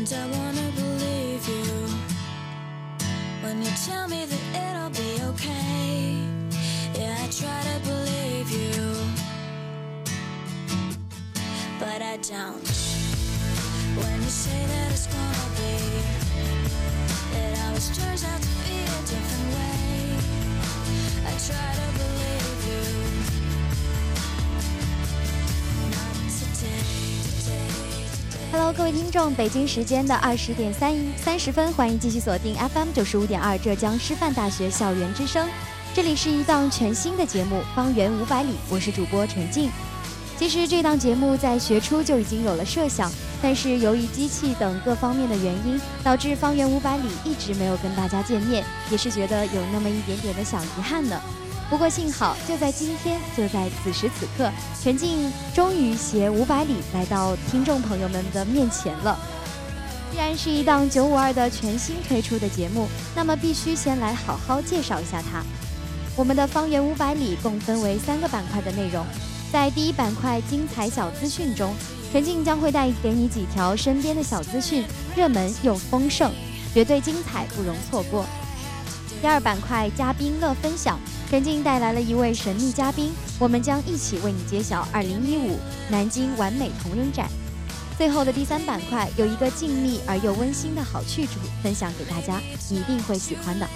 And I wanna believe you when you tell me that it'll be okay. Yeah, I try to believe you, but I don't. When you say that it's gonna be, it always turns out to be a different way. I try to 各位听众，北京时间的二十点三三十分，欢迎继续锁定 FM 九十五点二浙江师范大学校园之声。这里是一档全新的节目《方圆五百里》，我是主播陈静。其实这档节目在学初就已经有了设想，但是由于机器等各方面的原因，导致《方圆五百里》一直没有跟大家见面，也是觉得有那么一点点的小遗憾呢。不过幸好，就在今天，就在此时此刻，陈静终于携五百里来到听众朋友们的面前了。既然是一档九五二的全新推出的节目，那么必须先来好好介绍一下它。我们的方圆五百里共分为三个板块的内容，在第一板块精彩小资讯中，陈静将会带给你几条身边的小资讯，热门又丰盛，绝对精彩，不容错过。第二板块嘉宾乐分享，陈静带来了一位神秘嘉宾，我们将一起为你揭晓2015南京完美同人展。最后的第三板块有一个静谧而又温馨的好去处，分享给大家，一定会喜欢的。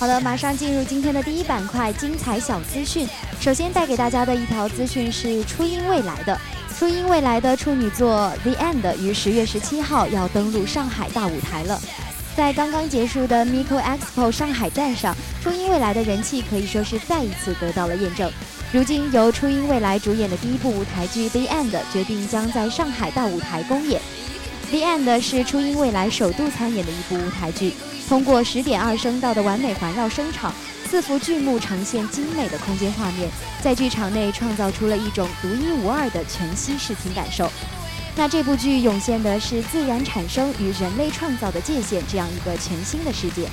好了，马上进入今天的第一板块精彩小资讯。首先带给大家的一条资讯是初音未来的，初音未来的处女作《The End》于十月十七号要登陆上海大舞台了。在刚刚结束的 Miko Expo 上海站上，初音未来的人气可以说是再一次得到了验证。如今由初音未来主演的第一部舞台剧《The End》决定将在上海大舞台公演。《The End》是初音未来首度参演的一部舞台剧。通过十点二声道的完美环绕声场，四幅剧目呈现精美的空间画面，在剧场内创造出了一种独一无二的全息视听感受。那这部剧涌现的是自然产生与人类创造的界限这样一个全新的世界。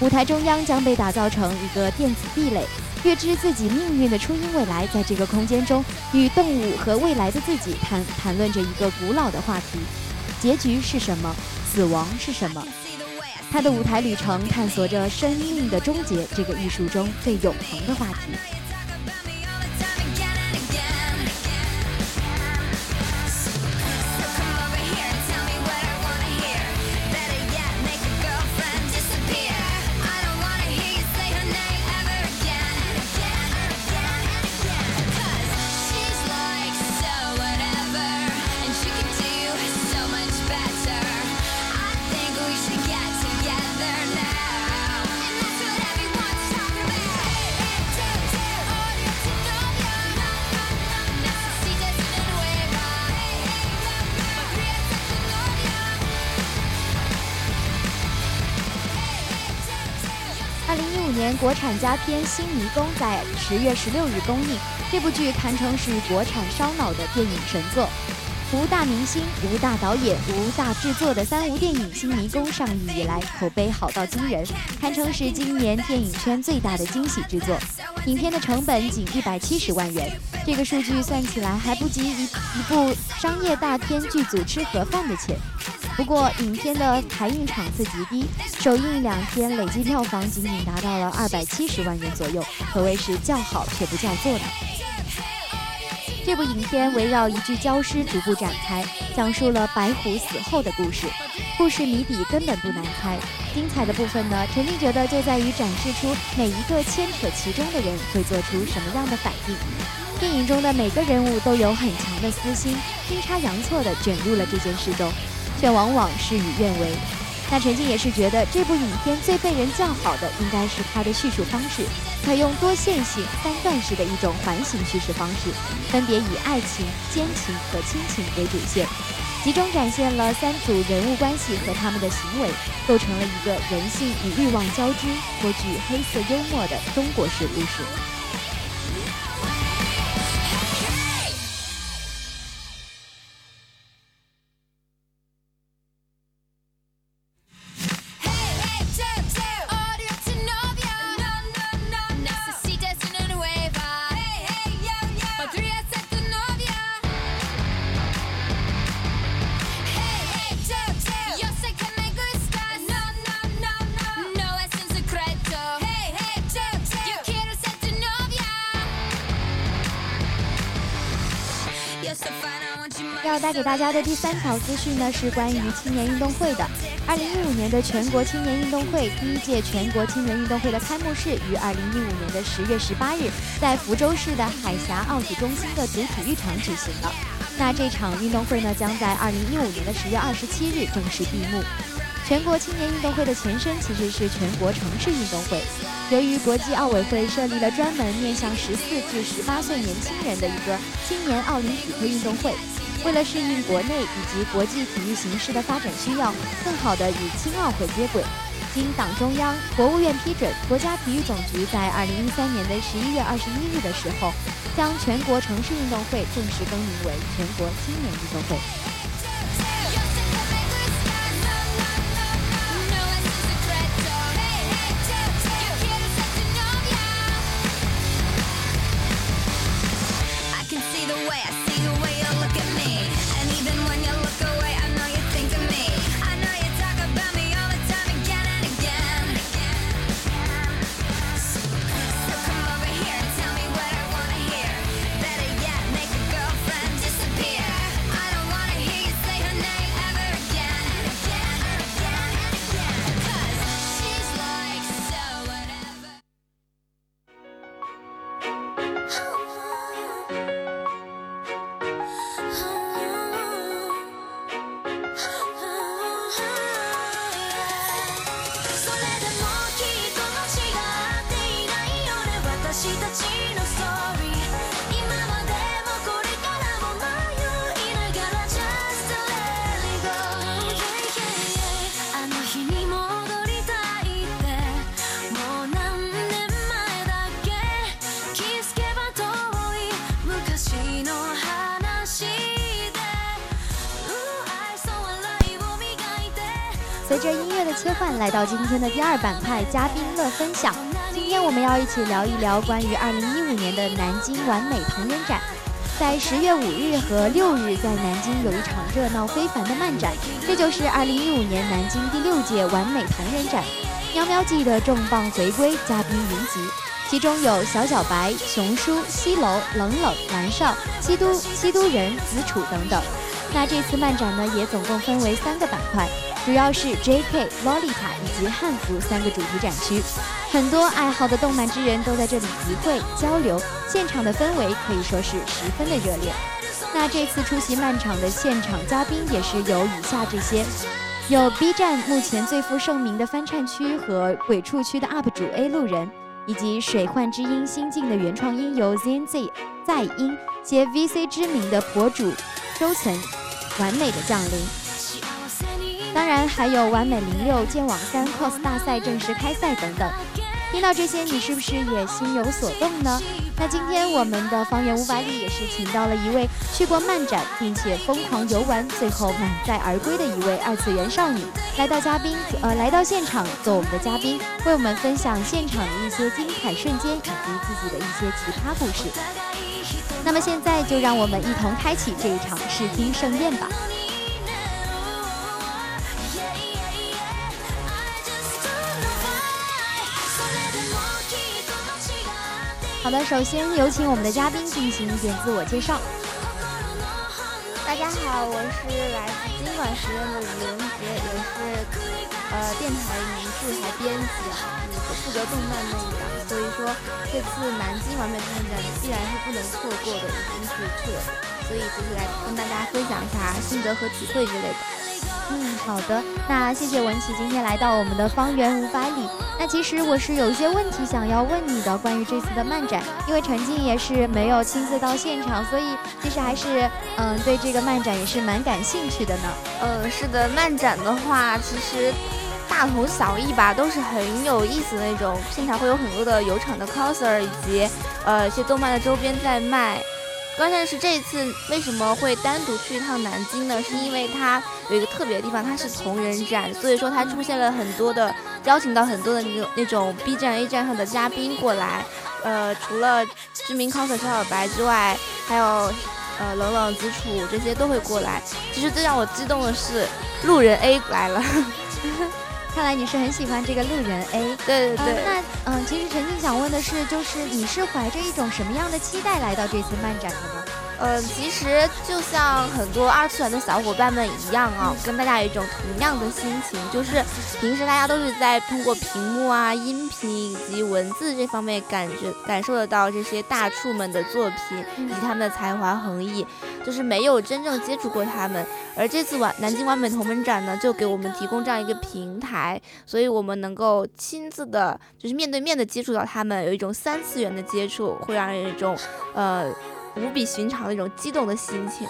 舞台中央将被打造成一个电子壁垒，预知自己命运的初音未来在这个空间中与动物和未来的自己谈谈论着一个古老的话题：结局是什么？死亡是什么？他的舞台旅程探索着生命的终结这个艺术中最永恒的话题。国产佳片《新迷宫》在十月十六日公映，这部剧堪称是国产烧脑的电影神作。无大明星、无大导演、无大制作的三无电影《新迷宫》上映以来，口碑好到惊人，堪称是今年电影圈最大的惊喜之作。影片的成本仅一百七十万元，这个数据算起来还不及一一部商业大片剧组吃盒饭的钱。不过，影片的排映场次极低，首映两天累计票房仅仅达到了二百七十万元左右，可谓是叫好却不叫座的。这部影片围绕一具焦尸逐步展开，讲述了白虎死后的故事。故事谜底根本不难猜，精彩的部分呢，陈立觉得就在于展示出每一个牵扯其中的人会做出什么样的反应。电影中的每个人物都有很强的私心，阴差阳错地卷入了这件事中，却往往事与愿违。那陈静也是觉得这部影片最被人叫好的，应该是它的叙述方式，采用多线性、三段式的一种环形叙事方式，分别以爱情、奸情和亲情为主线，集中展现了三组人物关系和他们的行为，构成了一个人性与欲望交织、颇具黑色幽默的中国式故事。给大家的第三条资讯呢，是关于青年运动会的。二零一五年的全国青年运动会第一届全国青年运动会的开幕式于二零一五年的十月十八日，在福州市的海峡奥体中心的主体育场举行了。那这场运动会呢，将在二零一五年的十月二十七日正式闭幕。全国青年运动会的前身其实是全国城市运动会。由于国际奥委会设立了专门面向十四至十八岁年轻人的一个青年奥林匹克运动会，为了适应国内以及国际体育形势的发展需要，更好地与青奥会接轨，经党中央、国务院批准，国家体育总局在二零一三年的十一月二十一日的时候，将全国城市运动会正式更名为全国青年运动会。随着音乐的切换，来到今天的第二板块嘉宾乐分享。今天我们要一起聊一聊关于二零一五年的南京完美同人展。在十月五日和六日，在南京有一场热闹非凡的漫展，这就是二零一五年南京第六届完美同人展。喵喵记的重磅回归，嘉宾云集，其中有小小白、熊叔、西楼、冷冷、蓝少、七都、七都人、子楚等等。那这次漫展呢，也总共分为三个板块。主要是 J.K.、Lolita 以及汉服三个主题展区，很多爱好的动漫之人都在这里集会交流，现场的氛围可以说是十分的热烈。那这次出席漫场的现场嘉宾也是有以下这些：有 B 站目前最负盛名的翻唱区和鬼畜区的 UP 主 A 路人，以及水幻之音新晋的原创音由 ZNZ 在音携 VC 知名的博主周岑，完美的降临。然还有完美零六剑网三 cos 大赛正式开赛等等，听到这些你是不是也心有所动呢？那今天我们的方圆五百里也是请到了一位去过漫展并且疯狂游玩，最后满载而归的一位二次元少女，来到嘉宾呃来到现场做我们的嘉宾，为我们分享现场的一些精彩瞬间以及自己的一些奇葩故事。那么现在就让我们一同开启这一场视听盛宴吧。好的，首先有请我们的嘉宾进行一点自我介绍。大家好，我是来自经管学院的李文杰，也是呃电台名制台编辑啊，负责动漫那一档。所以说这次南京完美动漫展必然是不能错过的，已经是去了，所以就是来跟大家分享一下心得和体会之类的。嗯，好的，那谢谢文琪今天来到我们的方圆五百里。那其实我是有一些问题想要问你的，关于这次的漫展，因为陈静也是没有亲自到现场，所以其实还是嗯对这个漫展也是蛮感兴趣的呢。嗯，是的，漫展的话其实大同小异吧，都是很有意思的那种，现场会有很多的有场的 coser 以及呃一些动漫的周边在卖。关键是这一次为什么会单独去一趟南京呢？是因为它有一个特别的地方，它是同人展，所以说它出现了很多的邀请到很多的那种那种 B 站 A 站上的嘉宾过来。呃，除了知名 coser 小小白之外，还有呃冷冷子楚这些都会过来。其实最让我激动的是路人 A 来了。看来你是很喜欢这个路人 A，对对对。那嗯，其实陈静想问的是，就是你是怀着一种什么样的期待来到这次漫展的呢？嗯，其实就像很多二次元的小伙伴们一样啊，跟大家有一种同样的心情，就是平时大家都是在通过屏幕啊、音频以及文字这方面感觉感受得到这些大触们的作品以及他们的才华横溢，就是没有真正接触过他们。而这次完南京完美同门展呢，就给我们提供这样一个平台，所以我们能够亲自的，就是面对面的接触到他们，有一种三次元的接触，会让人有一种呃。无比寻常的一种激动的心情，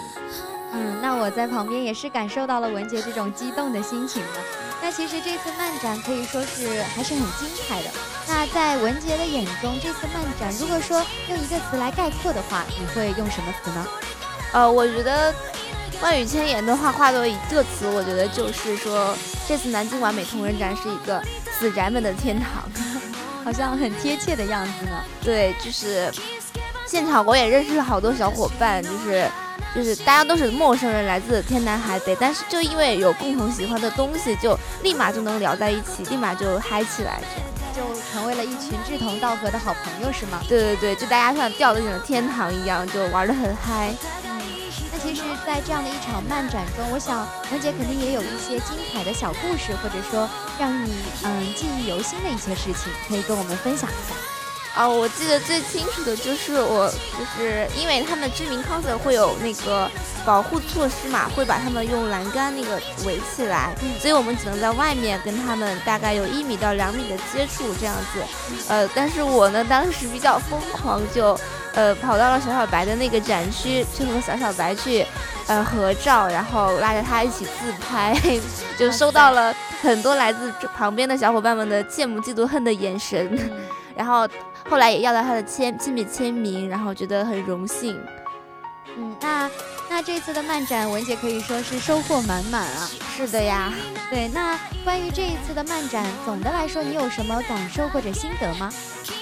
嗯，那我在旁边也是感受到了文杰这种激动的心情的。那其实这次漫展可以说是还是很精彩的。那在文杰的眼中，这次漫展如果说用一个词来概括的话，你会用什么词呢？呃，我觉得万语千言的话，化作一个词，我觉得就是说，这次南京完美同人展是一个死宅们的天堂，好像很贴切的样子呢。对，就是。现场我也认识了好多小伙伴，就是就是大家都是陌生人，来自天南海北，但是就因为有共同喜欢的东西，就立马就能聊在一起，立马就嗨起来，这样就成为了一群志同道合的好朋友，是吗？对对对，就大家像掉进了天堂一样，就玩得很嗨。嗯，那其实，在这样的一场漫展中，我想文姐肯定也有一些精彩的小故事，或者说让你嗯记忆犹新的一些事情，可以跟我们分享一下。啊，我记得最清楚的就是我，就是因为他们知名 coser 会有那个保护措施嘛，会把他们用栏杆那个围起来，所以我们只能在外面跟他们大概有一米到两米的接触这样子。呃，但是我呢当时比较疯狂，就呃跑到了小小白的那个展区，去和小小白去呃合照，然后拉着他一起自拍，就收到了很多来自旁边的小伙伴们的羡慕嫉妒恨的眼神，然后。后来也要到他的签亲笔签名，然后觉得很荣幸。嗯，那那这次的漫展，文姐可以说是收获满满啊。是的呀，对。那关于这一次的漫展，总的来说，你有什么感受或者心得吗？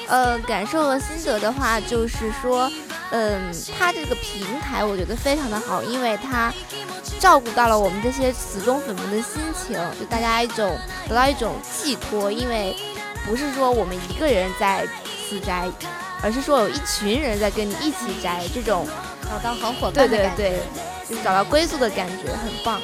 呃，感受和心得的话，就是说，嗯，它这个平台我觉得非常的好，因为它照顾到了我们这些死忠粉们的心情，就大家一种得到一种寄托，因为不是说我们一个人在。自宅，而是说有一群人在跟你一起摘，这种找到好伙伴的感觉，对对对，就是找到归宿的感觉，很棒。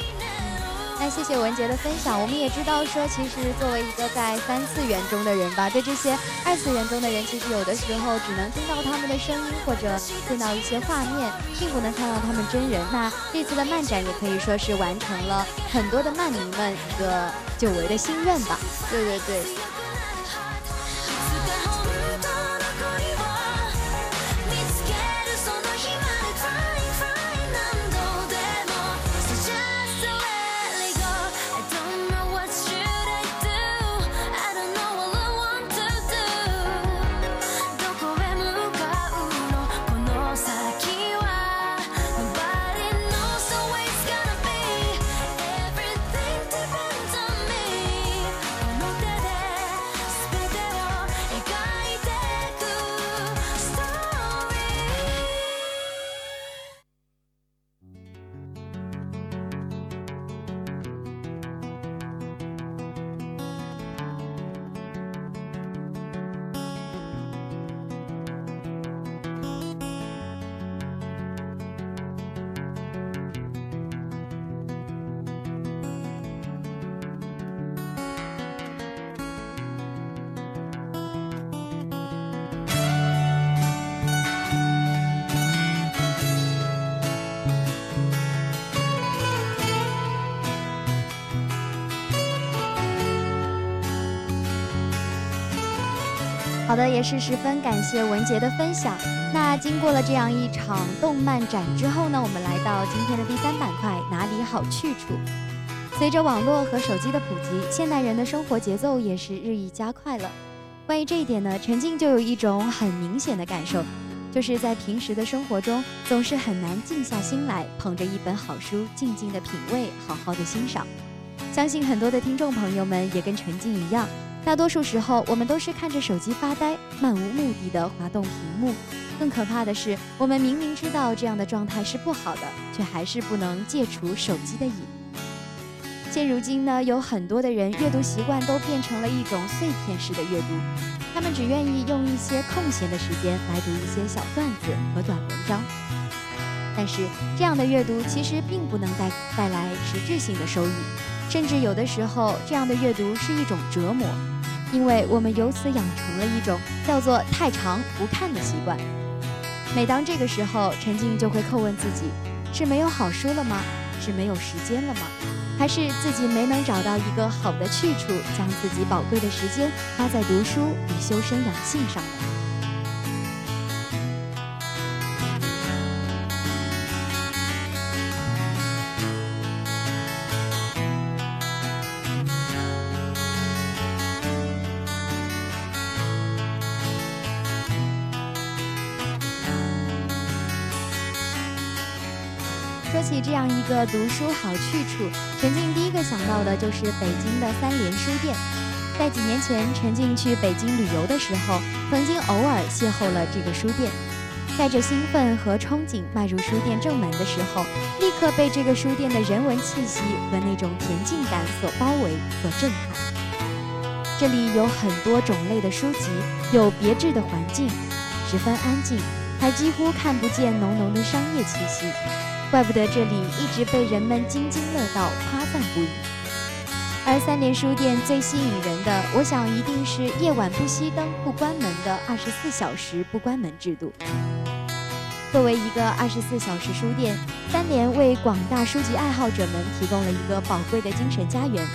那谢谢文杰的分享。我们也知道说，其实作为一个在三次元中的人吧，对这些二次元中的人，其实有的时候只能听到他们的声音或者见到一些画面，并不能看到他们真人。那这次的漫展也可以说是完成了很多的漫迷们一个久违的心愿吧。对对对。的，也是十分感谢文杰的分享。那经过了这样一场动漫展之后呢，我们来到今天的第三板块，哪里好去处？随着网络和手机的普及，现代人的生活节奏也是日益加快了。关于这一点呢，陈静就有一种很明显的感受，就是在平时的生活中，总是很难静下心来，捧着一本好书，静静的品味，好好的欣赏。相信很多的听众朋友们也跟陈静一样。大多数时候，我们都是看着手机发呆，漫无目的的滑动屏幕。更可怕的是，我们明明知道这样的状态是不好的，却还是不能戒除手机的瘾。现如今呢，有很多的人阅读习惯都变成了一种碎片式的阅读，他们只愿意用一些空闲的时间来读一些小段子和短文章。但是，这样的阅读其实并不能带带来实质性的收益，甚至有的时候，这样的阅读是一种折磨。因为我们由此养成了一种叫做“太长不看”的习惯。每当这个时候，陈静就会叩问自己：是没有好书了吗？是没有时间了吗？还是自己没能找到一个好的去处，将自己宝贵的时间花在读书与修身养性上呢？个读书好去处，陈静第一个想到的就是北京的三联书店。在几年前，陈静去北京旅游的时候，曾经偶尔邂逅了这个书店。带着兴奋和憧憬迈入书店正门的时候，立刻被这个书店的人文气息和那种恬静感所包围、所震撼。这里有很多种类的书籍，有别致的环境，十分安静，还几乎看不见浓浓的商业气息。怪不得这里一直被人们津津乐道、夸赞不已。而三联书店最吸引人的，我想一定是夜晚不熄灯、不关门的二十四小时不关门制度。作为一个二十四小时书店，三联为广大书籍爱好者们提供了一个宝贵的精神家园。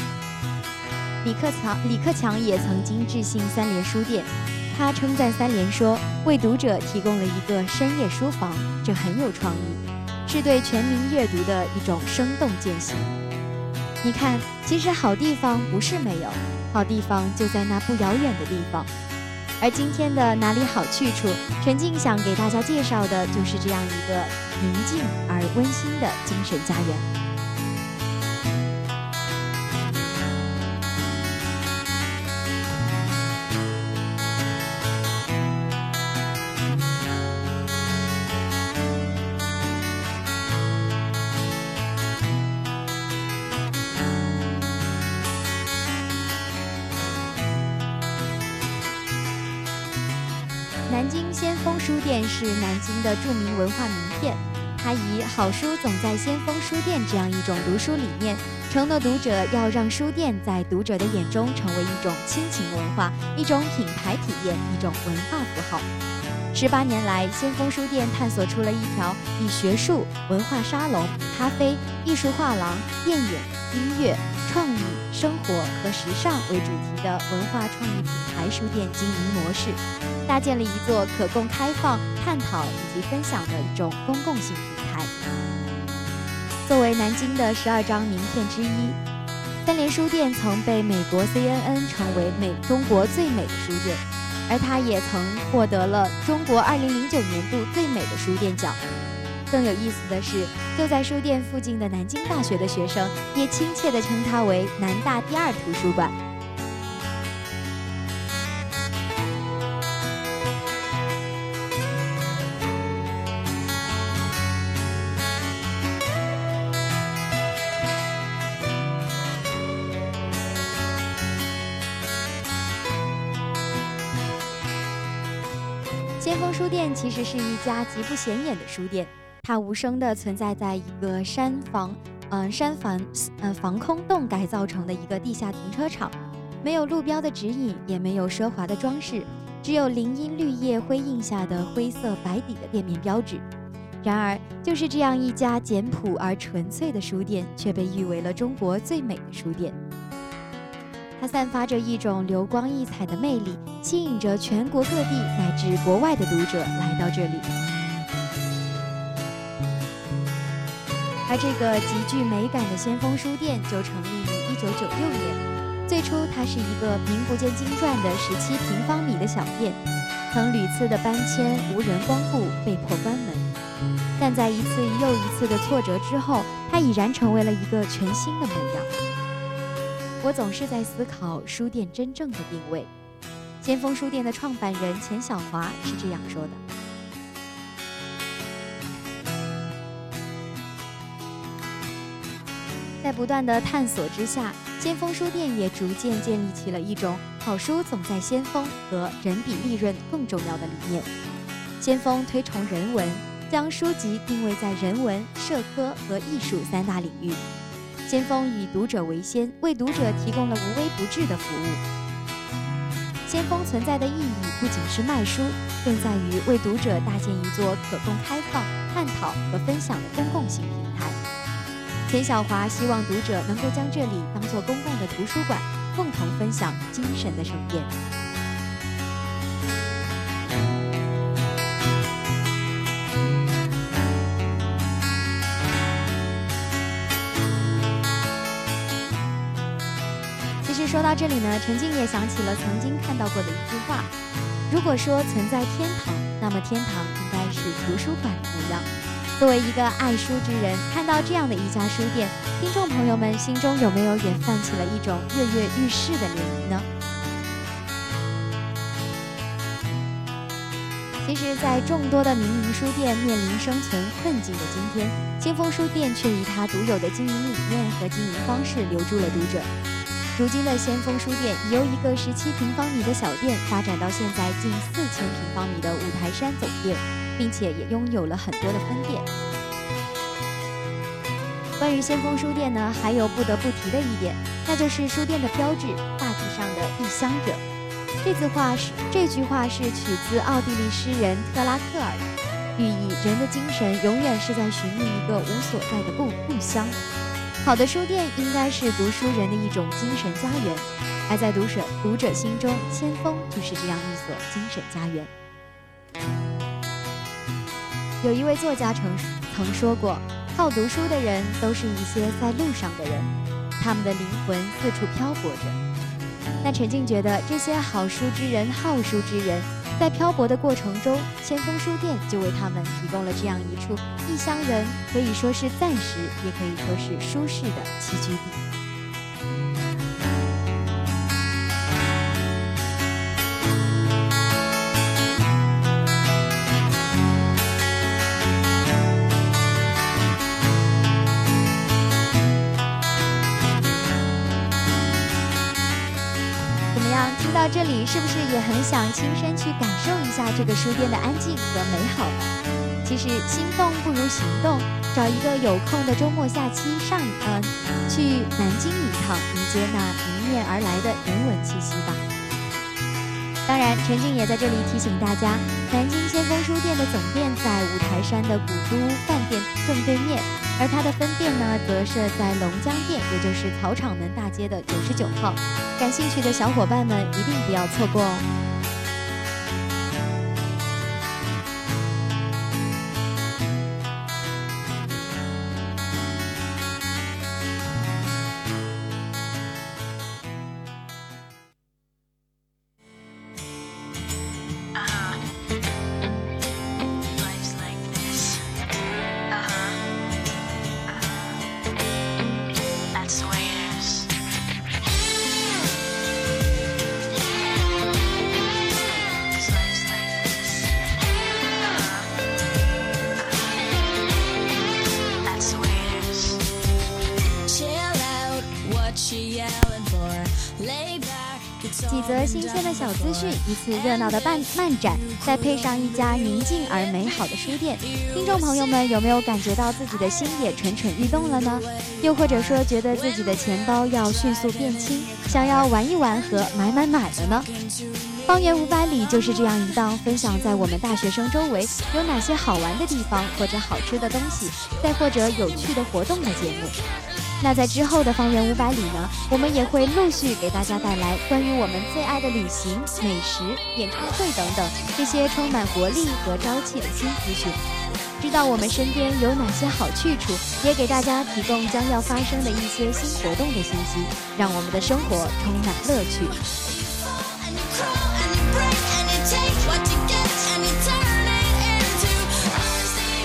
李克强，李克强也曾经致信三联书店，他称赞三联说：“为读者提供了一个深夜书房，这很有创意。”是对全民阅读的一种生动践行。你看，其实好地方不是没有，好地方就在那不遥远的地方。而今天的哪里好去处，陈静想给大家介绍的就是这样一个宁静而温馨的精神家园。是南京的著名文化名片，他以“好书总在先锋书店”这样一种读书理念，承诺读者要让书店在读者的眼中成为一种亲情文化、一种品牌体验、一种文化符号。十八年来，先锋书店探索出了一条以学术、文化沙龙、咖啡、艺术画廊、电影、音乐、生活和时尚为主题的文化创意品牌书店经营模式。搭建了一座可供开放、探讨以及分享的一种公共性平台。作为南京的十二张名片之一，三联书店曾被美国 CNN 称为美中国最美的书店，而它也曾获得了中国2009年度最美的书店奖。更有意思的是，就在书店附近的南京大学的学生也亲切地称它为“南大第二图书馆”。先锋书店其实是一家极不显眼的书店，它无声地存在在一个山房，嗯，山房，呃，防空洞改造成的一个地下停车场，没有路标的指引，也没有奢华的装饰，只有林荫绿叶辉映下的灰色白底的店面标志。然而，就是这样一家简朴而纯粹的书店，却被誉为了中国最美的书店。它散发着一种流光溢彩的魅力。吸引着全国各地乃至国外的读者来到这里。而这个极具美感的先锋书店就成立于1996年，最初它是一个名不见经传的17平方米的小店，曾屡次的搬迁，无人光顾，被迫关门。但在一次又一次的挫折之后，它已然成为了一个全新的模样。我总是在思考书店真正的定位。先锋书店的创办人钱小华是这样说的：不断的探索之下，先锋书店也逐渐建立起了一种好书总在先锋和人比利润更重要的理念。先锋推崇人文。将书籍定位在人文、社科和艺术三大领域。先锋以读者为先，为读者提供了无微不至的服务。先锋存在的意义不仅是卖书，更在于为读者搭建一座可供开放、探讨和分享的公共性平台。钱小华希望读者能够将这里当做公共的图书馆，共同分享精神的盛宴。其实说到这里呢，陈静也想起了曾经看到过的一句话：如果说存在天堂，那么天堂应该是图书馆的模样。作为一个爱书之人，看到这样的一家书店，听众朋友们心中有没有也泛起了一种跃跃欲试的涟漪呢？其实，在众多的民营书店面临生存困境的今天，先锋书店却以它独有的经营理念和经营方式留住了读者。如今的先锋书店已由一个十七平方米的小店发展到现在近四千平方米的五台山总店，并且也拥有了很多的分店。关于先锋书店呢，还有不得不提的一点，那就是书店的标志大体上的“异乡者”。这句话是这句话是取自奥地利诗人特拉克尔，寓意人的精神永远是在寻觅一个无所在的故故乡。好的书店应该是读书人的一种精神家园，而在读者读者心中，先锋就是这样一所精神家园。有一位作家曾曾说过，好读书的人都是一些在路上的人，他们的灵魂四处漂泊着。那陈静觉得，这些好书之人、好书之人。在漂泊的过程中，先锋书店就为他们提供了这样一处异乡人可以说是暂时，也可以说是舒适的栖居地。到这里是不是也很想亲身去感受一下这个书店的安静和美好？其实心动不如行动，找一个有空的周末假期上，嗯，去南京一趟，迎接那迎面而来的人文气息吧。当然，陈静也在这里提醒大家，南京先锋书店的总店在五台山的古都饭店正对面，而它的分店呢，则设在龙江店，也就是草场门大街的九十九号。感兴趣的小伙伴们，一定不要错过哦。一次热闹的漫漫展，再配上一家宁静而美好的书店，听众朋友们有没有感觉到自己的心也蠢蠢欲动了呢？又或者说，觉得自己的钱包要迅速变轻，想要玩一玩和买买买了呢？方圆五百里就是这样一档分享在我们大学生周围有哪些好玩的地方，或者好吃的东西，再或者有趣的活动的节目。那在之后的方圆五百里呢，我们也会陆续给大家带来关于我们最爱的旅行、美食、演唱会等等这些充满活力和朝气的新资讯。知道我们身边有哪些好去处，也给大家提供将要发生的一些新活动的信息，让我们的生活充满乐趣。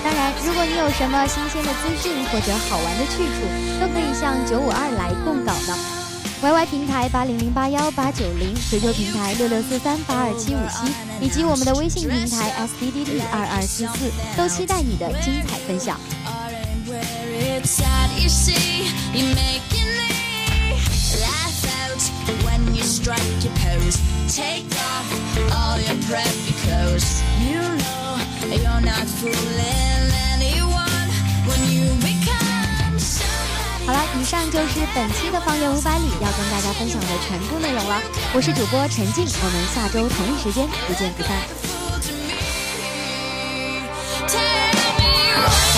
当然，如果你有什么新鲜的资讯或者好玩的去处，都可以向九五二来供稿呢。YY 平台八零零八幺八九零，QQ 平台六六四三八二七五七，以及我们的微信平台 SDDD 二二四四，都期待你的精彩分享。好了，以上就是本期的方圆五百里要跟大家分享的全部内容了。我是主播陈静，我们下周同一时间不见不散。Tell me.